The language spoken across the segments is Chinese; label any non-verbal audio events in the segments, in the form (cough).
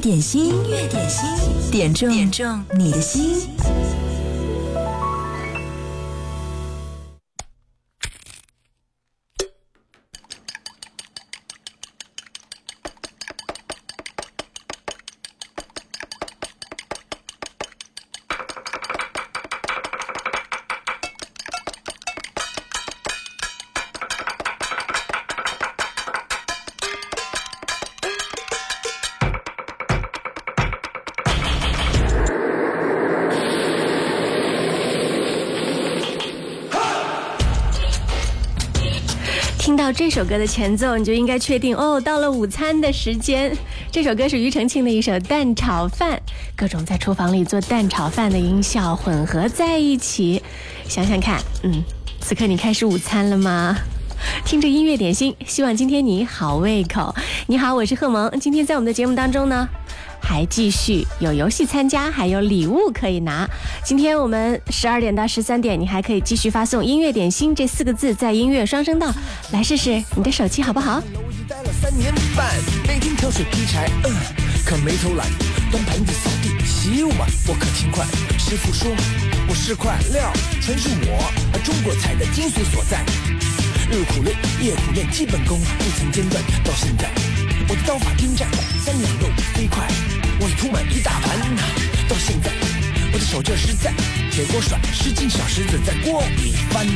点心，音乐点心，点中点中你的心。首歌的前奏，你就应该确定哦，到了午餐的时间。这首歌是庾澄庆的一首蛋炒饭，各种在厨房里做蛋炒饭的音效混合在一起，想想看，嗯，此刻你开始午餐了吗？(laughs) 听着音乐点心，希望今天你好胃口。你好，我是贺萌，今天在我们的节目当中呢。还继续有游戏参加，还有礼物可以拿。今天我们十二点到十三点，你还可以继续发送“音乐点心”这四个字，在音乐双声道来试试你的手气好不好？待了三年半，每天挑水劈柴，嗯，可没偷懒。端盘子、扫地、洗碗，我可勤快。师傅说我是块料，全是我中国菜的精髓所在。日苦练，夜苦练，基本功不曾间断，到现在我的刀法精湛，三两肉飞快。我已铺满一大盘，到现在我的手劲实在，铁锅甩十斤小石子在锅里翻。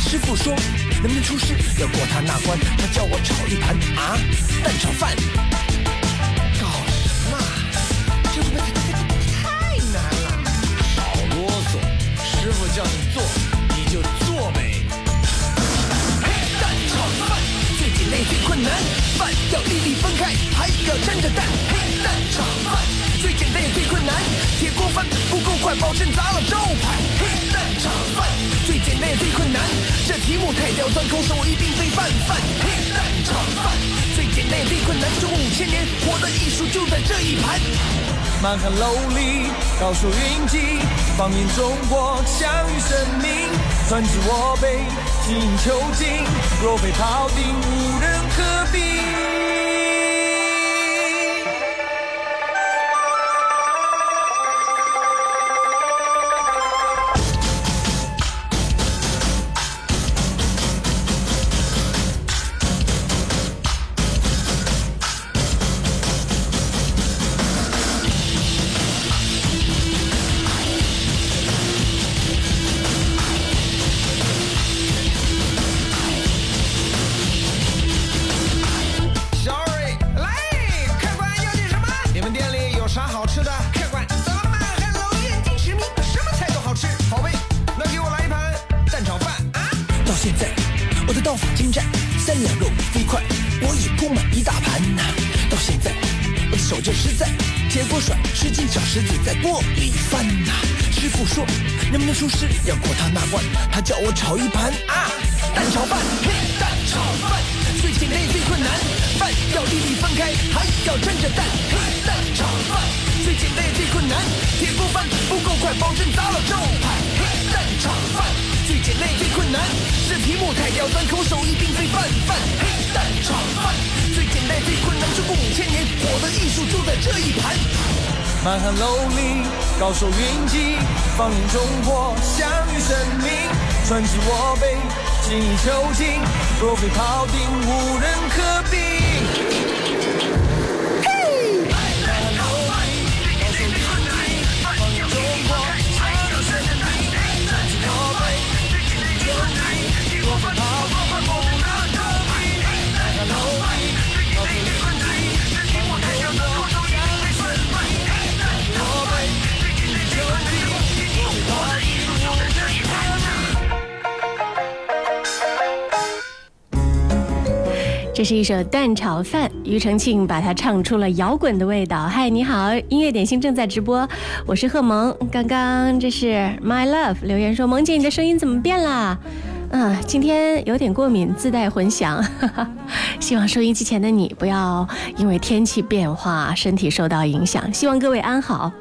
师傅说能不能出师要过他那关，他叫我炒一盘啊蛋炒饭。搞什么？这不太难了。少啰嗦，师傅叫你做你就做呗。蛋炒饭最简单最困难，饭要粒粒分开，还要沾着蛋。嘿蛋炒饭最简单也最困难，铁锅翻不够快，保证砸了招牌。黑蛋炒饭最简单也最困难，这题目太刁钻，空手一定非泛泛。黑蛋炒饭最简单也最困难，中国五千年活的艺术就在这一盘。满汉楼里高手云集，放眼中国享誉盛名，传至我辈精益求精，若非庖丁无人可比。放眼中国享誉盛名，传至我辈精益求精，若非庖丁无人可比。这是一首蛋炒饭，庾澄庆把它唱出了摇滚的味道。嗨，你好，音乐点心正在直播，我是贺萌。刚刚这是 My Love 留言说，萌姐你的声音怎么变啦？嗯，今天有点过敏，自带混响。希望收音机前的你不要因为天气变化身体受到影响。希望各位安好。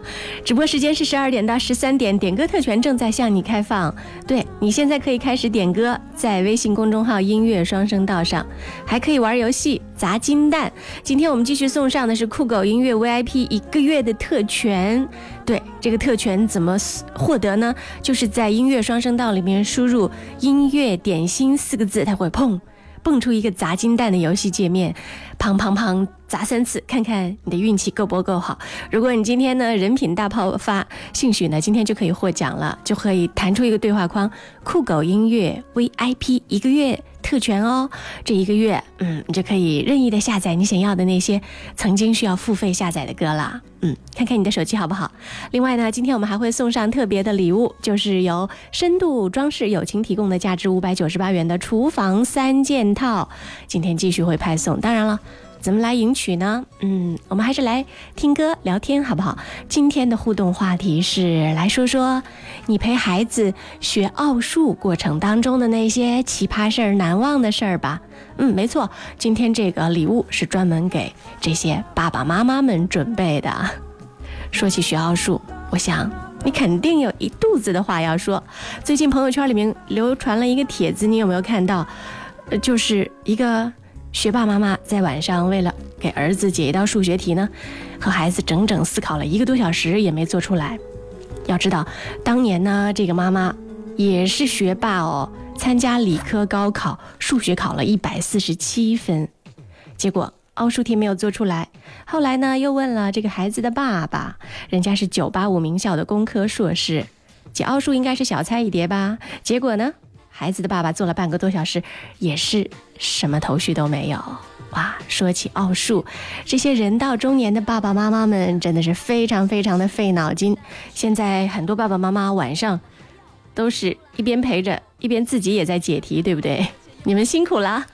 直播时间是十二点到十三点，点歌特权正在向你开放。对你现在可以开始点歌，在微信公众号“音乐双声道”上，还可以玩游戏砸金蛋。今天我们继续送上的是酷狗音乐 VIP 一个月的特权。对这个特权怎么获得呢？就是在音乐双声道里面输入“音乐点心”四个字，它会砰蹦出一个砸金蛋的游戏界面，砰砰砰砸三次，看看你的运气够不够好。如果你今天呢人品大爆发，兴许呢今天就可以获奖了，就可以弹出一个对话框“酷狗音乐 VIP 一个月”。特权哦，这一个月，嗯，你就可以任意的下载你想要的那些曾经需要付费下载的歌啦。嗯，看看你的手机好不好？另外呢，今天我们还会送上特别的礼物，就是由深度装饰友情提供的价值五百九十八元的厨房三件套，今天继续会派送。当然了。怎么来赢取呢？嗯，我们还是来听歌聊天好不好？今天的互动话题是来说说你陪孩子学奥数过程当中的那些奇葩事儿、难忘的事儿吧。嗯，没错，今天这个礼物是专门给这些爸爸妈妈们准备的。说起学奥数，我想你肯定有一肚子的话要说。最近朋友圈里面流传了一个帖子，你有没有看到？呃，就是一个。学霸妈妈在晚上为了给儿子解一道数学题呢，和孩子整整思考了一个多小时也没做出来。要知道，当年呢，这个妈妈也是学霸哦，参加理科高考，数学考了一百四十七分，结果奥数题没有做出来。后来呢，又问了这个孩子的爸爸，人家是九八五名校的工科硕士，解奥数应该是小菜一碟吧？结果呢？孩子的爸爸做了半个多小时，也是什么头绪都没有。哇，说起奥数，这些人到中年的爸爸妈妈们真的是非常非常的费脑筋。现在很多爸爸妈妈晚上都是一边陪着，一边自己也在解题，对不对？(laughs) 你们辛苦了。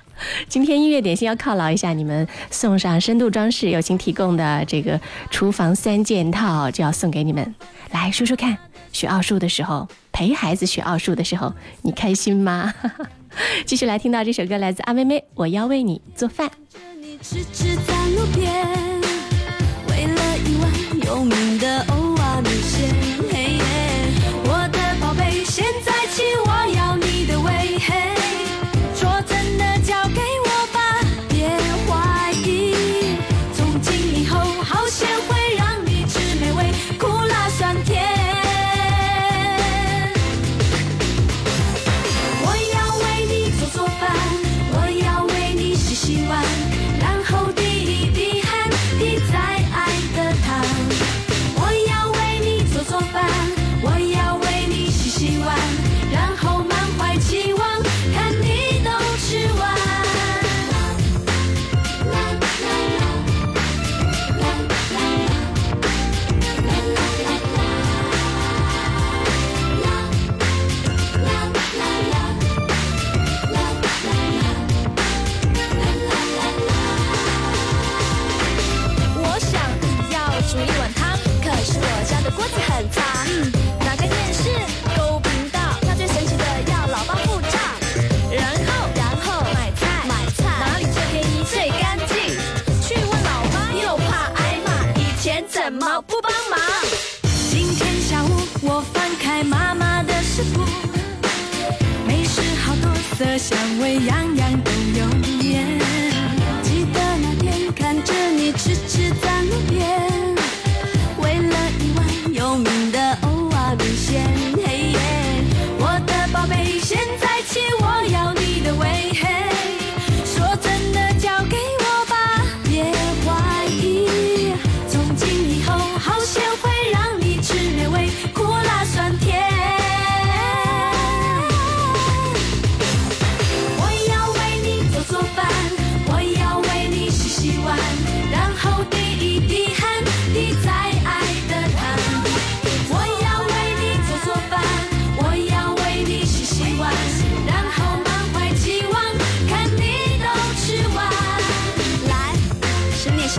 今天音乐点心要犒劳一下你们，送上深度装饰友情提供的这个厨房三件套，就要送给你们。来说说看，学奥数的时候。陪孩子学奥数的时候，你开心吗？(laughs) 继续来听到这首歌，来自阿妹妹，我要为你做饭。为了一碗有名的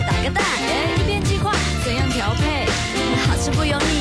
打个蛋一边计划怎样调配？好吃不油腻？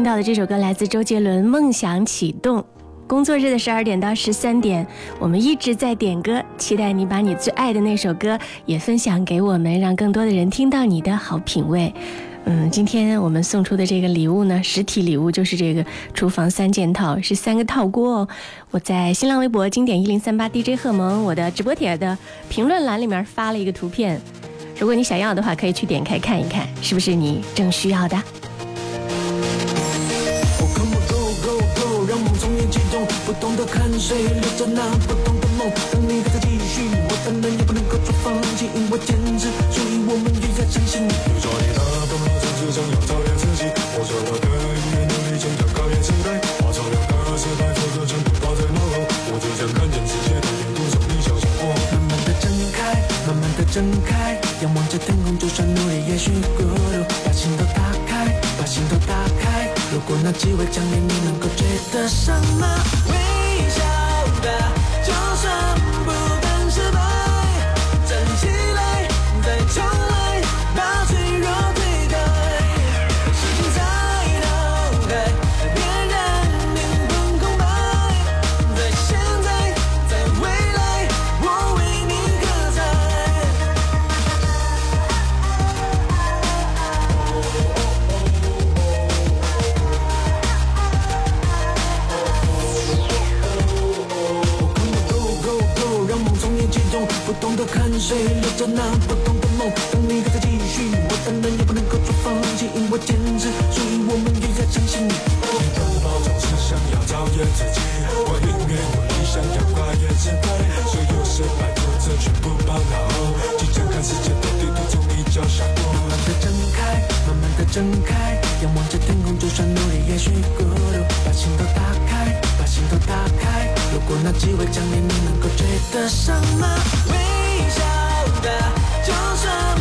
听到的这首歌来自周杰伦，《梦想启动》。工作日的十二点到十三点，我们一直在点歌，期待你把你最爱的那首歌也分享给我们，让更多的人听到你的好品味。嗯，今天我们送出的这个礼物呢，实体礼物就是这个厨房三件套，是三个套锅哦。我在新浪微博经典一零三八 DJ 贺萌我的直播帖的评论栏里面发了一个图片，如果你想要的话，可以去点开看一看，是不是你正需要的。谁流着那不同的梦，当你还在继续，我当然也不能够说放弃，因为坚持，所以我们越加相信。你说你那么只是想要超越自己，我说我的音乐能力强，改变时代，把潮流的时代错的全部抛在脑后，我只想看见世界的沿途上你想象我。慢慢的睁开，慢慢的睁开，仰望着天空，就算努力也许孤独，把心都打开，把心都打开。如果那机会降临，你能够追得上吗？笑吧，就算着那不同的梦，当你还在继续，我当然也不能够做放弃，因为坚持，所以我们越加相信你。你的包装是想要超越自己，我宁愿努力想要跨越失败，所有失败挫折全部抛脑后，即将看世界的地图从你脚下过。慢慢的睁开，慢慢的睁开，仰望着天空，就算努力也许孤独，把心都打开，把心都打开。如果那机会降临，你能够追得上吗？微笑的，就算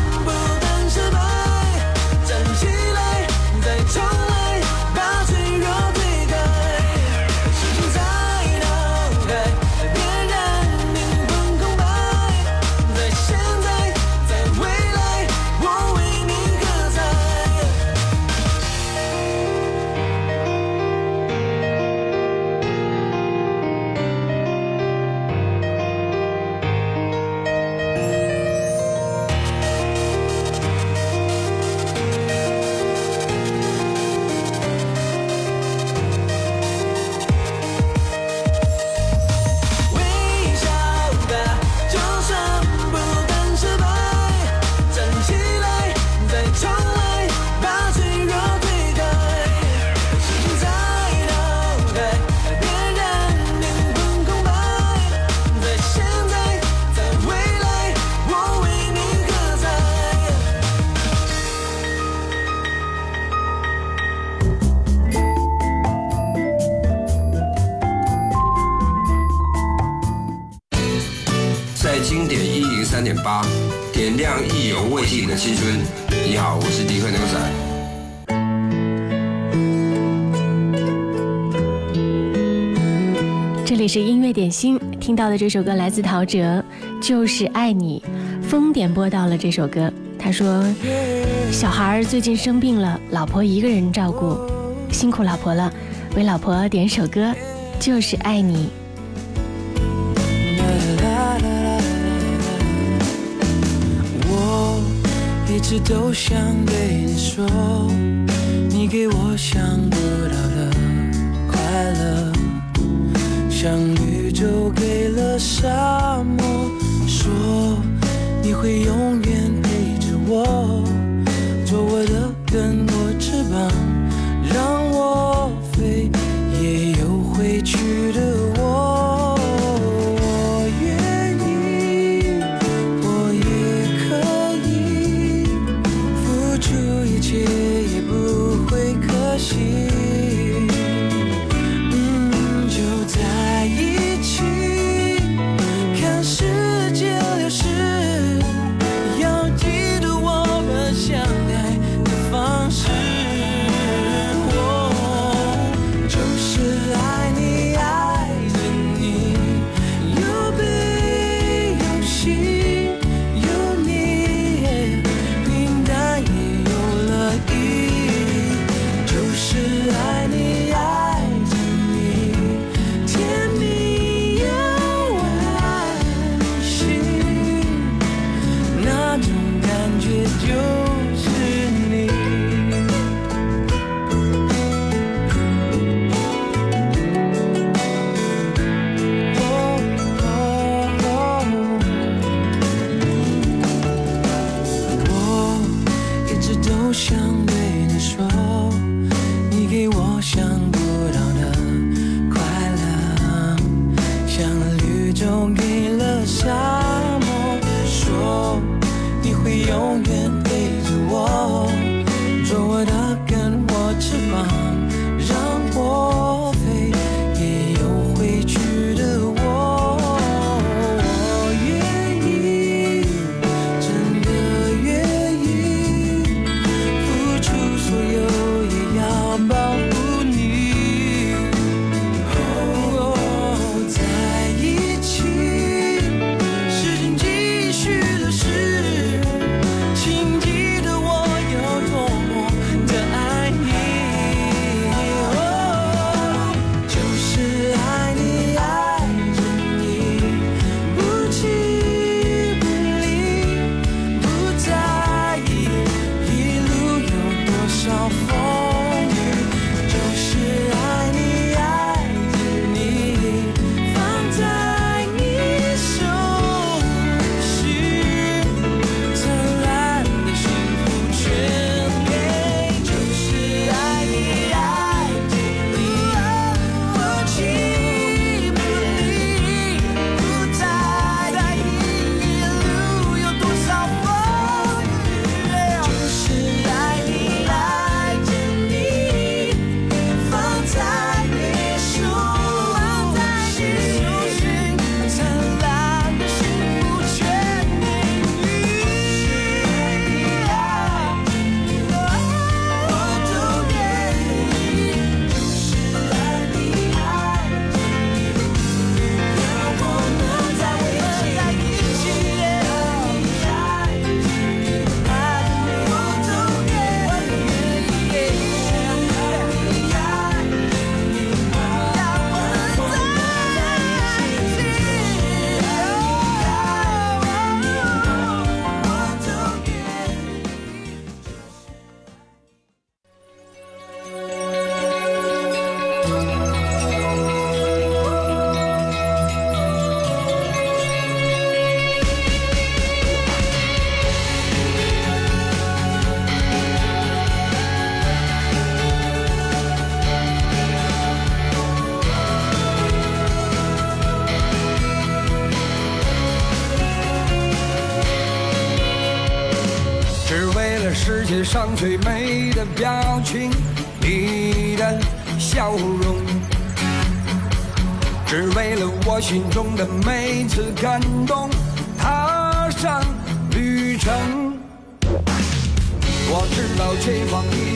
心，听到的这首歌来自陶喆，《就是爱你》。风点播到了这首歌，他说：“小孩最近生病了，老婆一个人照顾，辛苦老婆了，为老婆点首歌，《就是爱你》。”我一直都想对你说，你给我想不到的快乐，像绿洲给了沙漠，说你会永远陪着我，做我的根，我翅膀，让我飞，也有回去的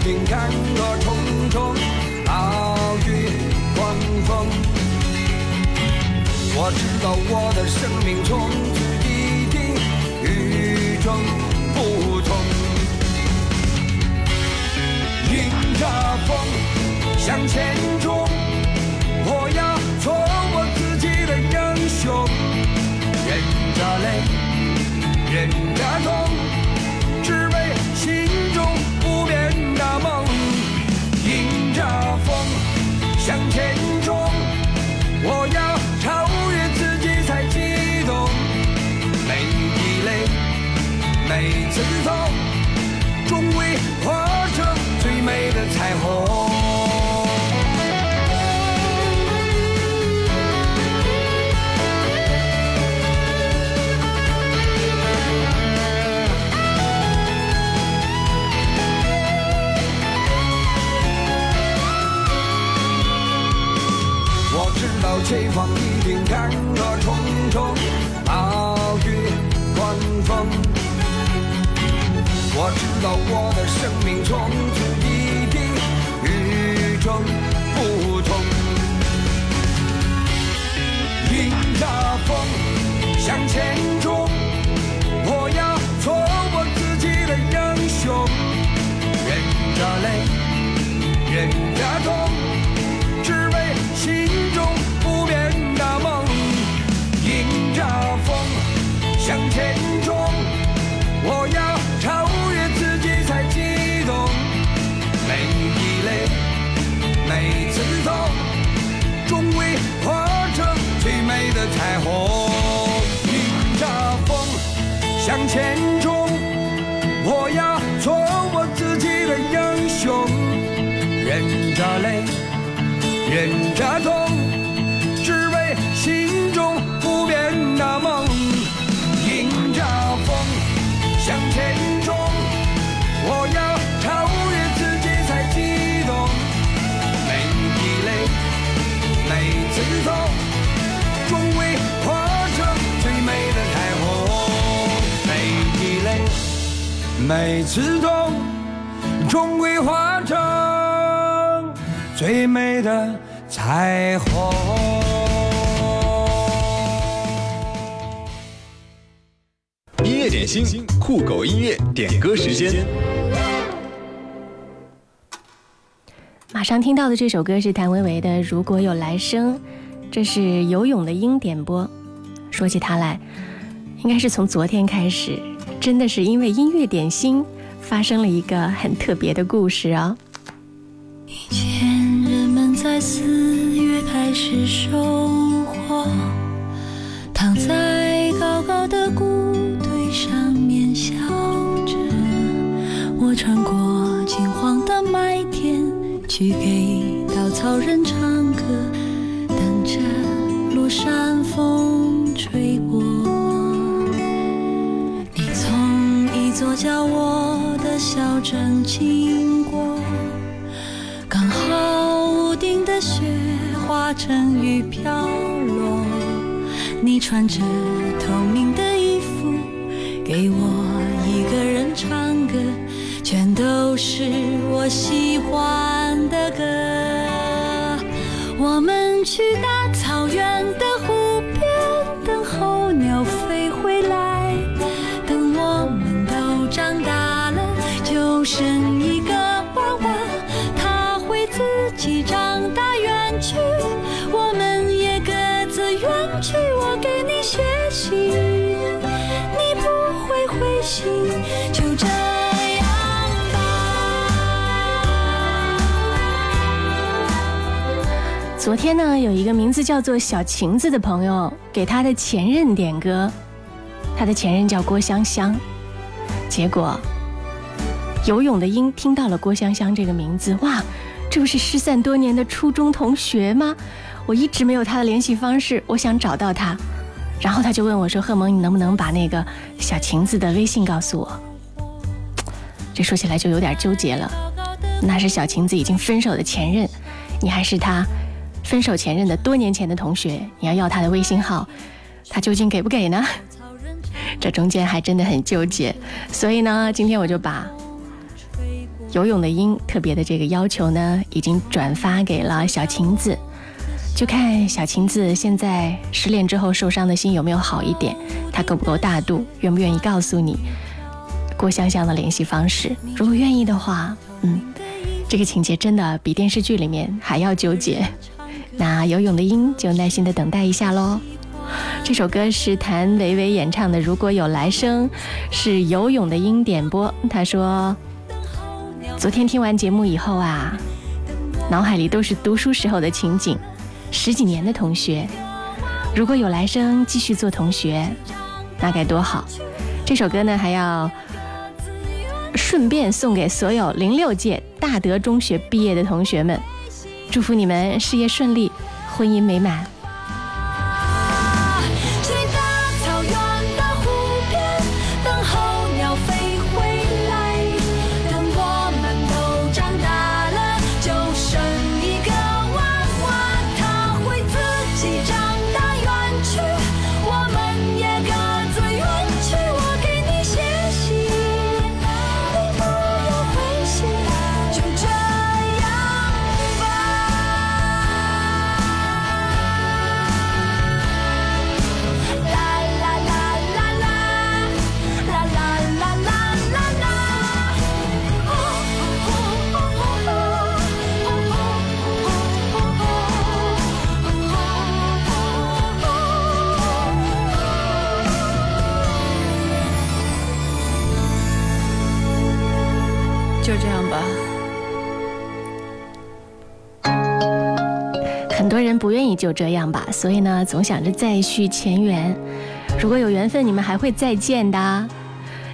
情感的重重，奥运狂风，我知道我的生命从此一定与众不同，迎着风向前冲，我要做我自己的英雄，忍着泪，忍着痛。我知道我的生命从此一定与众不同。迎着风向前前冲我要做我自己的英雄忍着泪忍着痛。每次痛，终归化成最美的彩虹。音乐点心，酷狗音乐点歌时间。马上听到的这首歌是谭维维的《如果有来生》，这是游泳的鹰点播。说起他来，应该是从昨天开始，真的是因为音乐点心发生了一个很特别的故事哦以前人们在四月开始收获躺在高高的谷堆上面笑着我穿过金黄的麦田去给稻草人唱歌等着落山风吹。座叫我的小镇经过，刚好屋顶的雪化成雨飘落。你穿着透明的衣服，给我一个人唱歌，全都是我喜欢的歌。我们去大我们也各自远去。我给你写信，你不会回信，就这样吧。昨天呢，有一个名字叫做小晴子的朋友给他的前任点歌，他的前任叫郭香香，结果游泳的鹰听到了郭香香这个名字，哇，这不是失散多年的初中同学吗？我一直没有他的联系方式，我想找到他，然后他就问我说：“贺萌，你能不能把那个小晴子的微信告诉我？”这说起来就有点纠结了，那是小晴子已经分手的前任，你还是他分手前任的多年前的同学，你要要他的微信号，他究竟给不给呢？这中间还真的很纠结，所以呢，今天我就把游泳的鹰特别的这个要求呢，已经转发给了小晴子，就看小晴子现在失恋之后受伤的心有没有好一点，她够不够大度，愿不愿意告诉你郭香香的联系方式。如果愿意的话，嗯，这个情节真的比电视剧里面还要纠结。那游泳的鹰就耐心的等待一下喽。这首歌是谭维维演唱的《如果有来生》，是游泳的鹰点播。他说，昨天听完节目以后啊，脑海里都是读书时候的情景，十几年的同学，如果有来生继续做同学，那该多好。这首歌呢，还要顺便送给所有零六届大德中学毕业的同学们，祝福你们事业顺利，婚姻美满。很多人不愿意就这样吧，所以呢，总想着再续前缘。如果有缘分，你们还会再见的。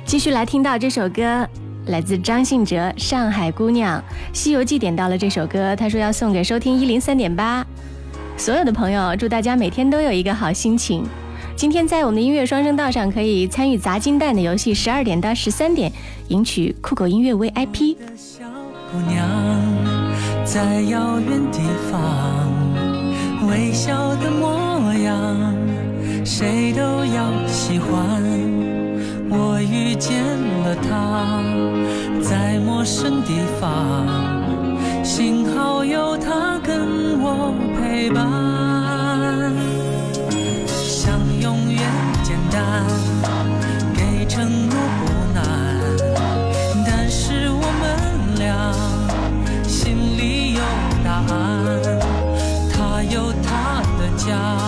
继续来听到这首歌，来自张信哲《上海姑娘》，《西游记》点到了这首歌，他说要送给收听一零三点八所有的朋友，祝大家每天都有一个好心情。今天在我们的音乐双声道上可以参与砸金蛋的游戏，十二点到十三点赢取酷狗音乐 VIP。小姑娘在遥远地方，微笑的模样，谁都要喜欢。我遇见了他，在陌生地方，幸好有他跟我陪伴。家，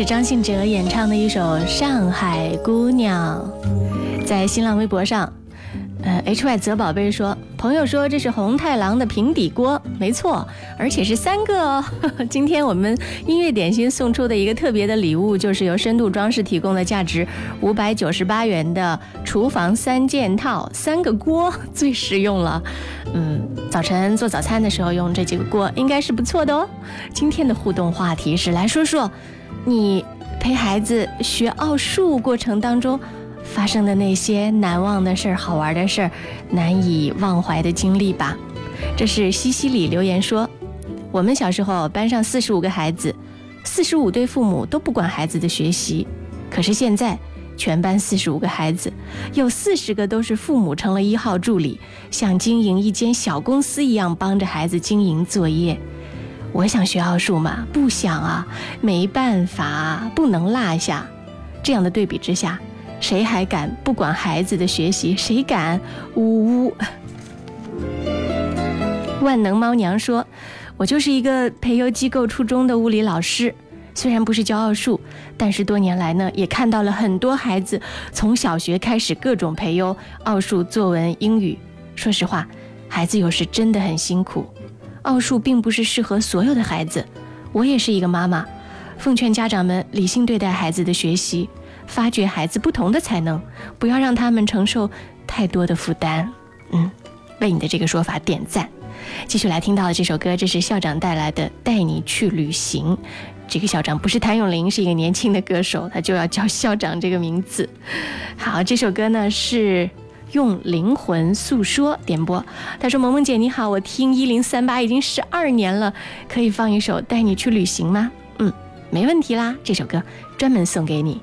是张信哲演唱的一首《上海姑娘》，在新浪微博上，呃，H Y 泽宝贝说，朋友说这是红太狼的平底锅，没错，而且是三个哦。(laughs) 今天我们音乐点心送出的一个特别的礼物，就是由深度装饰提供的价值五百九十八元的厨房三件套，三个锅 (laughs) 最实用了。嗯，早晨做早餐的时候用这几个锅应该是不错的哦。今天的互动话题是来说说。你陪孩子学奥数过程当中发生的那些难忘的事儿、好玩的事儿、难以忘怀的经历吧。这是西西里留言说，我们小时候班上四十五个孩子，四十五对父母都不管孩子的学习，可是现在全班四十五个孩子，有四十个都是父母成了一号助理，像经营一间小公司一样帮着孩子经营作业。我想学奥数吗？不想啊，没办法，不能落下。这样的对比之下，谁还敢不管孩子的学习？谁敢？呜呜。(laughs) 万能猫娘说：“我就是一个培优机构初中的物理老师，虽然不是教奥数，但是多年来呢，也看到了很多孩子从小学开始各种培优奥数、作文、英语。说实话，孩子有时真的很辛苦。”奥数并不是适合所有的孩子，我也是一个妈妈，奉劝家长们理性对待孩子的学习，发掘孩子不同的才能，不要让他们承受太多的负担。嗯，为你的这个说法点赞。继续来听到的这首歌，这是校长带来的《带你去旅行》。这个校长不是谭咏麟，是一个年轻的歌手，他就要叫校长这个名字。好，这首歌呢是。用灵魂诉说点播，他说：“萌萌姐你好，我听一零三八已经十二年了，可以放一首带你去旅行吗？”嗯，没问题啦，这首歌专门送给你。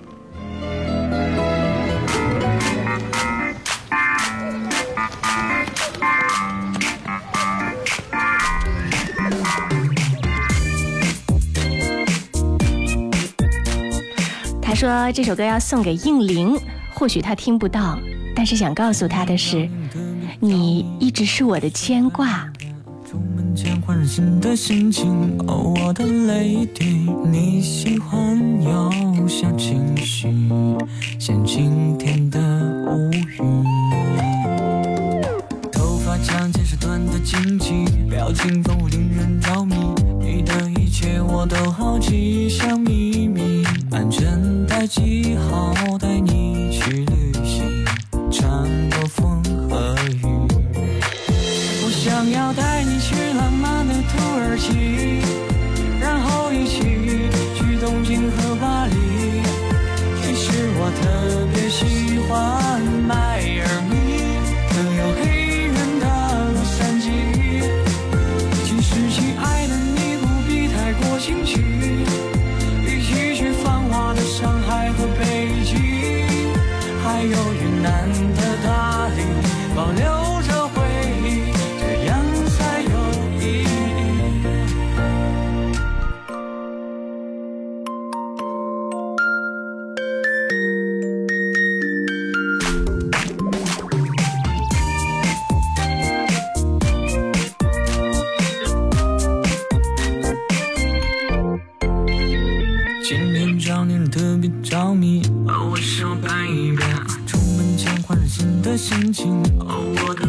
他说这首歌要送给应灵，或许他听不到。但是想告诉他的是，你一直是我的牵挂。出门前焕然新的心情，哦，我的 lady，你喜欢有小情绪，像晴天的乌云。头发长见识短的惊奇，表情丰富令人着迷，你的一切我都好奇，像秘密，安全带系好，带你年找你特别着迷，哦，我想拍一遍，出门前换上新的心情，哦，我的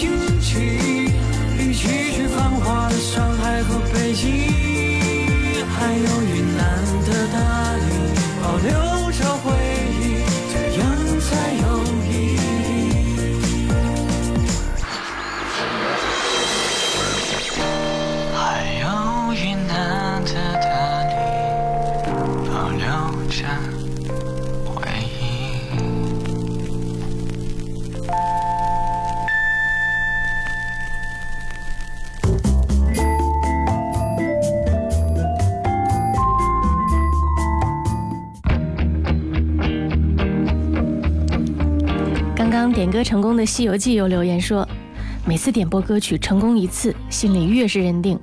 太歌成功的《西游记》有留言说，每次点播歌曲成功一次，心里越是认定，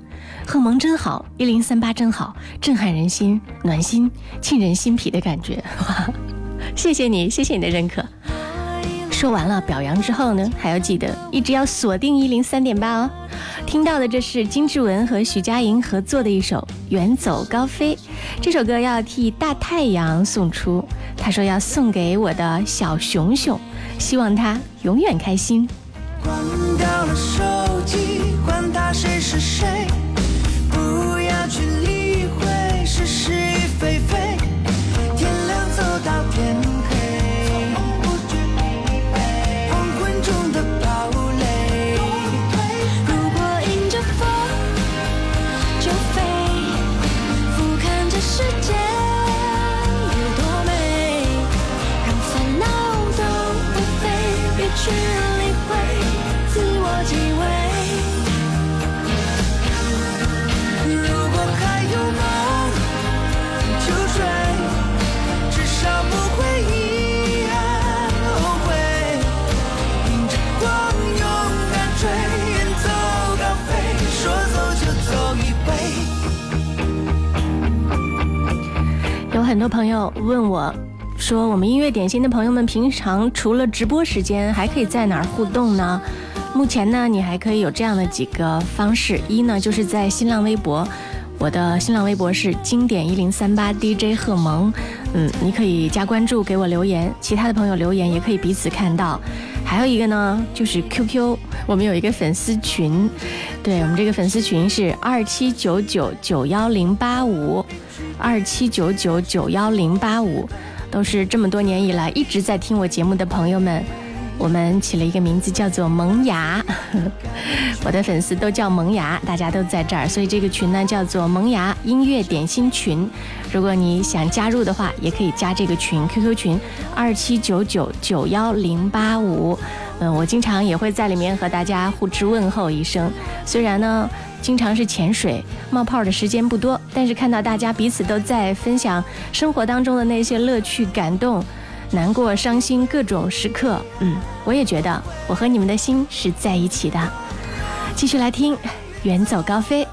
贺蒙真好，一零三八真好，震撼人心，暖心，沁人心脾的感觉。哇，(laughs) 谢谢你，谢谢你的认可。说完了表扬之后呢，还要记得一直要锁定一零三点八哦。听到的这是金志文和许佳莹合作的一首《远走高飞》，这首歌要替大太阳送出。他说要送给我的小熊熊，希望他永远开心。关掉了手机，管他谁是谁，很多朋友问我，说我们音乐点心的朋友们平常除了直播时间，还可以在哪儿互动呢？目前呢，你还可以有这样的几个方式：一呢，就是在新浪微博，我的新浪微博是经典一零三八 DJ 贺萌，嗯，你可以加关注给我留言，其他的朋友留言也可以彼此看到。还有一个呢，就是 QQ，我们有一个粉丝群，对我们这个粉丝群是二七九九九幺零八五。二七九九九幺零八五，都是这么多年以来一直在听我节目的朋友们，我们起了一个名字叫做“萌芽”，(laughs) 我的粉丝都叫萌芽，大家都在这儿，所以这个群呢叫做“萌芽音乐点心群”。如果你想加入的话，也可以加这个群，QQ 群二七九九九幺零八五。嗯，我经常也会在里面和大家互致问候一声。虽然呢，经常是潜水冒泡的时间不多，但是看到大家彼此都在分享生活当中的那些乐趣、感动、难过、伤心各种时刻，嗯，我也觉得我和你们的心是在一起的。继续来听《远走高飞》。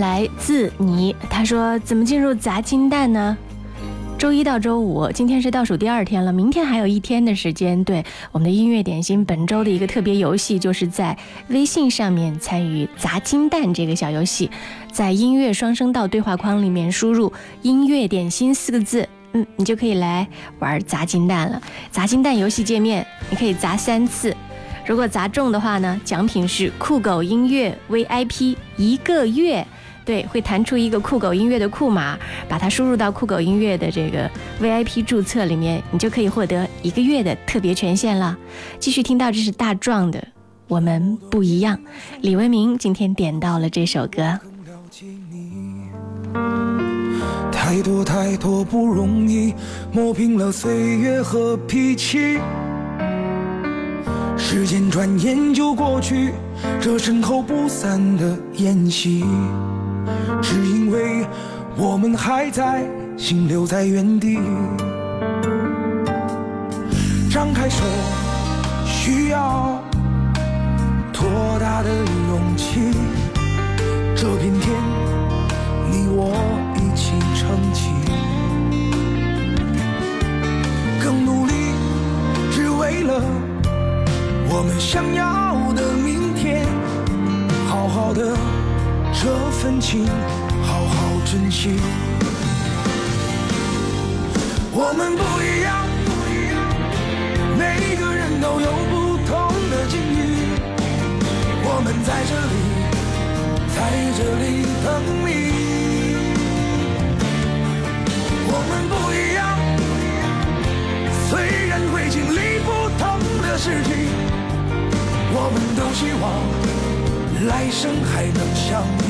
来自你，他说怎么进入砸金蛋呢？周一到周五，今天是倒数第二天了，明天还有一天的时间。对我们的音乐点心，本周的一个特别游戏，就是在微信上面参与砸金蛋这个小游戏，在音乐双声道对话框里面输入“音乐点心”四个字，嗯，你就可以来玩砸金蛋了。砸金蛋游戏界面，你可以砸三次。如果砸中的话呢，奖品是酷狗音乐 VIP 一个月。对，会弹出一个酷狗音乐的库码，把它输入到酷狗音乐的这个 VIP 注册里面，你就可以获得一个月的特别权限了。继续听到这是大壮的《我们不一样》，李文明今天点到了这首歌。太多太多不容易，磨平了岁月和脾气。时间转眼就过去，这身后不散的宴席，只因为我们还在，心留在原地。张开手，需要多大的勇气？这片天，你我一起撑起，更努力，只为了我们想要的明天。好好的这份情，好好珍惜。我们不一样，每个人都有不同的境遇。我们在这里。在这里等你。我们不一样，虽然会经历不同的事情，我们都希望来生还能相遇。